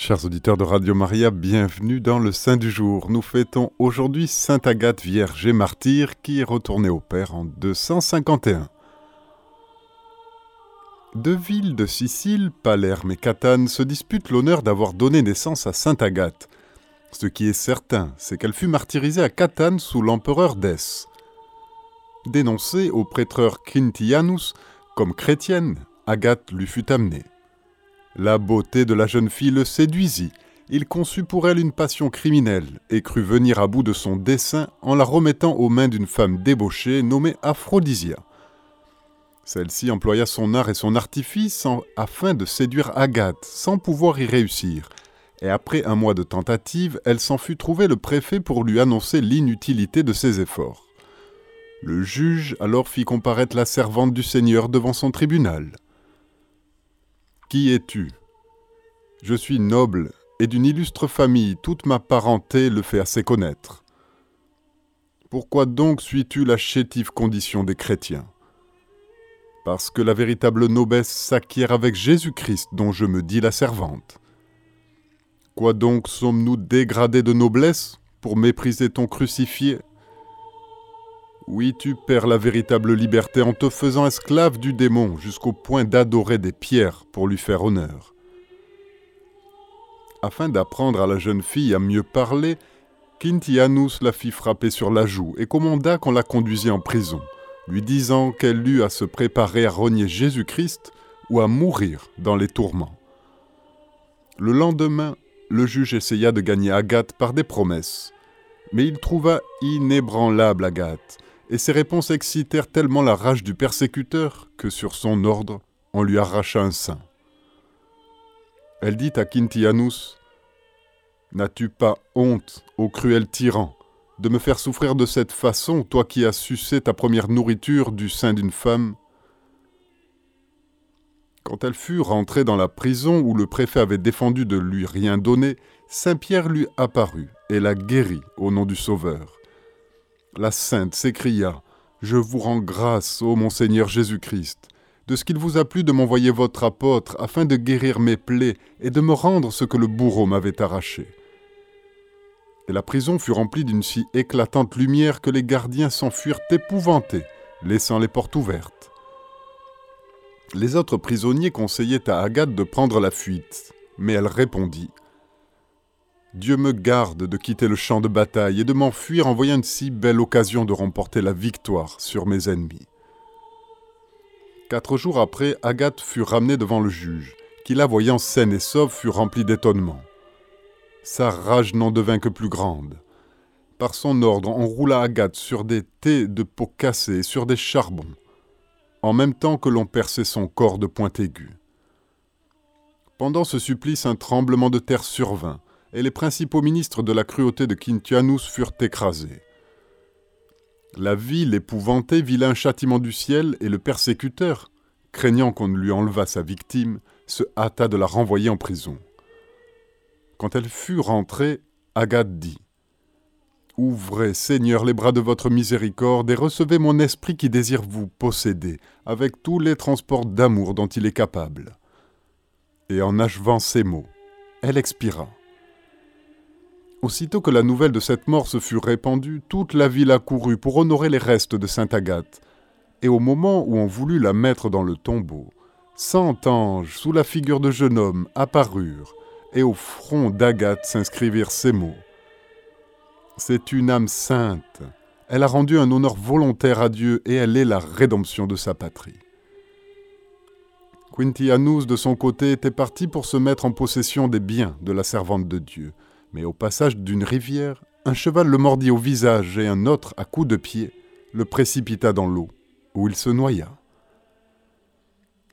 Chers auditeurs de Radio Maria, bienvenue dans le Saint du jour. Nous fêtons aujourd'hui Sainte Agathe Vierge et Martyre qui est retournée au Père en 251. Deux villes de Sicile, Palerme et Catane, se disputent l'honneur d'avoir donné naissance à Sainte Agathe. Ce qui est certain, c'est qu'elle fut martyrisée à Catane sous l'empereur Dès. Dénoncée au prêtreur Quintianus comme chrétienne, Agathe lui fut amenée. La beauté de la jeune fille le séduisit. Il conçut pour elle une passion criminelle et crut venir à bout de son dessein en la remettant aux mains d'une femme débauchée nommée Aphrodisia. Celle-ci employa son art et son artifice afin de séduire Agathe, sans pouvoir y réussir. Et après un mois de tentative, elle s'en fut trouver le préfet pour lui annoncer l'inutilité de ses efforts. Le juge alors fit comparaître la servante du Seigneur devant son tribunal. Qui es-tu? Je suis noble et d'une illustre famille, toute ma parenté le fait assez connaître. Pourquoi donc suis-tu la chétive condition des chrétiens? Parce que la véritable noblesse s'acquiert avec Jésus-Christ dont je me dis la servante. Quoi donc sommes-nous dégradés de noblesse pour mépriser ton crucifié? Oui, tu perds la véritable liberté en te faisant esclave du démon jusqu'au point d'adorer des pierres pour lui faire honneur. Afin d'apprendre à la jeune fille à mieux parler, Quintianus la fit frapper sur la joue et commanda qu'on la conduisît en prison, lui disant qu'elle eut à se préparer à renier Jésus-Christ ou à mourir dans les tourments. Le lendemain, le juge essaya de gagner Agathe par des promesses, mais il trouva inébranlable Agathe, et ses réponses excitèrent tellement la rage du persécuteur que sur son ordre, on lui arracha un sein. Elle dit à Quintianus N'as-tu pas honte, ô cruel tyran, de me faire souffrir de cette façon, toi qui as sucé ta première nourriture du sein d'une femme? Quand elle fut rentrée dans la prison où le préfet avait défendu de lui rien donner, Saint Pierre lui apparut et la guérit au nom du Sauveur. La sainte s'écria Je vous rends grâce, ô mon Seigneur Jésus-Christ, de ce qu'il vous a plu de m'envoyer votre apôtre afin de guérir mes plaies et de me rendre ce que le bourreau m'avait arraché. Et la prison fut remplie d'une si éclatante lumière que les gardiens s'enfuirent épouvantés, laissant les portes ouvertes. Les autres prisonniers conseillaient à Agathe de prendre la fuite, mais elle répondit Dieu me garde de quitter le champ de bataille et de m'enfuir en voyant une si belle occasion de remporter la victoire sur mes ennemis. Quatre jours après, Agathe fut ramenée devant le juge, qui la voyant saine et sauve fut rempli d'étonnement. Sa rage n'en devint que plus grande. Par son ordre, on roula Agathe sur des tés de peau cassée et sur des charbons, en même temps que l'on perçait son corps de pointe aiguë. Pendant ce supplice, un tremblement de terre survint, et les principaux ministres de la cruauté de Quintianus furent écrasés. La ville épouvantée vit un châtiment du ciel et le persécuteur, craignant qu'on ne lui enlevât sa victime, se hâta de la renvoyer en prison. Quand elle fut rentrée, Agathe dit Ouvrez, Seigneur, les bras de votre miséricorde et recevez mon esprit qui désire vous posséder, avec tous les transports d'amour dont il est capable. Et en achevant ces mots, elle expira. Aussitôt que la nouvelle de cette mort se fut répandue, toute la ville accourut pour honorer les restes de sainte Agathe. Et au moment où on voulut la mettre dans le tombeau, cent anges, sous la figure de jeune homme, apparurent, et au front d'Agathe s'inscrivirent ces mots. C'est une âme sainte. Elle a rendu un honneur volontaire à Dieu et elle est la rédemption de sa patrie. Quintianus, de son côté, était parti pour se mettre en possession des biens de la servante de Dieu mais au passage d'une rivière, un cheval le mordit au visage et un autre, à coups de pied, le précipita dans l'eau, où il se noya.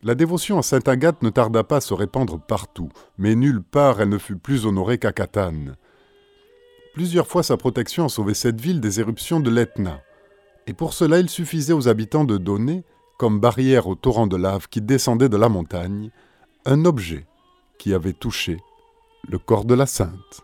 La dévotion à Sainte Agathe ne tarda pas à se répandre partout, mais nulle part elle ne fut plus honorée qu'à Catane. Plusieurs fois sa protection a sauvé cette ville des éruptions de l'Etna, et pour cela il suffisait aux habitants de donner, comme barrière au torrent de lave qui descendait de la montagne, un objet qui avait touché le corps de la sainte.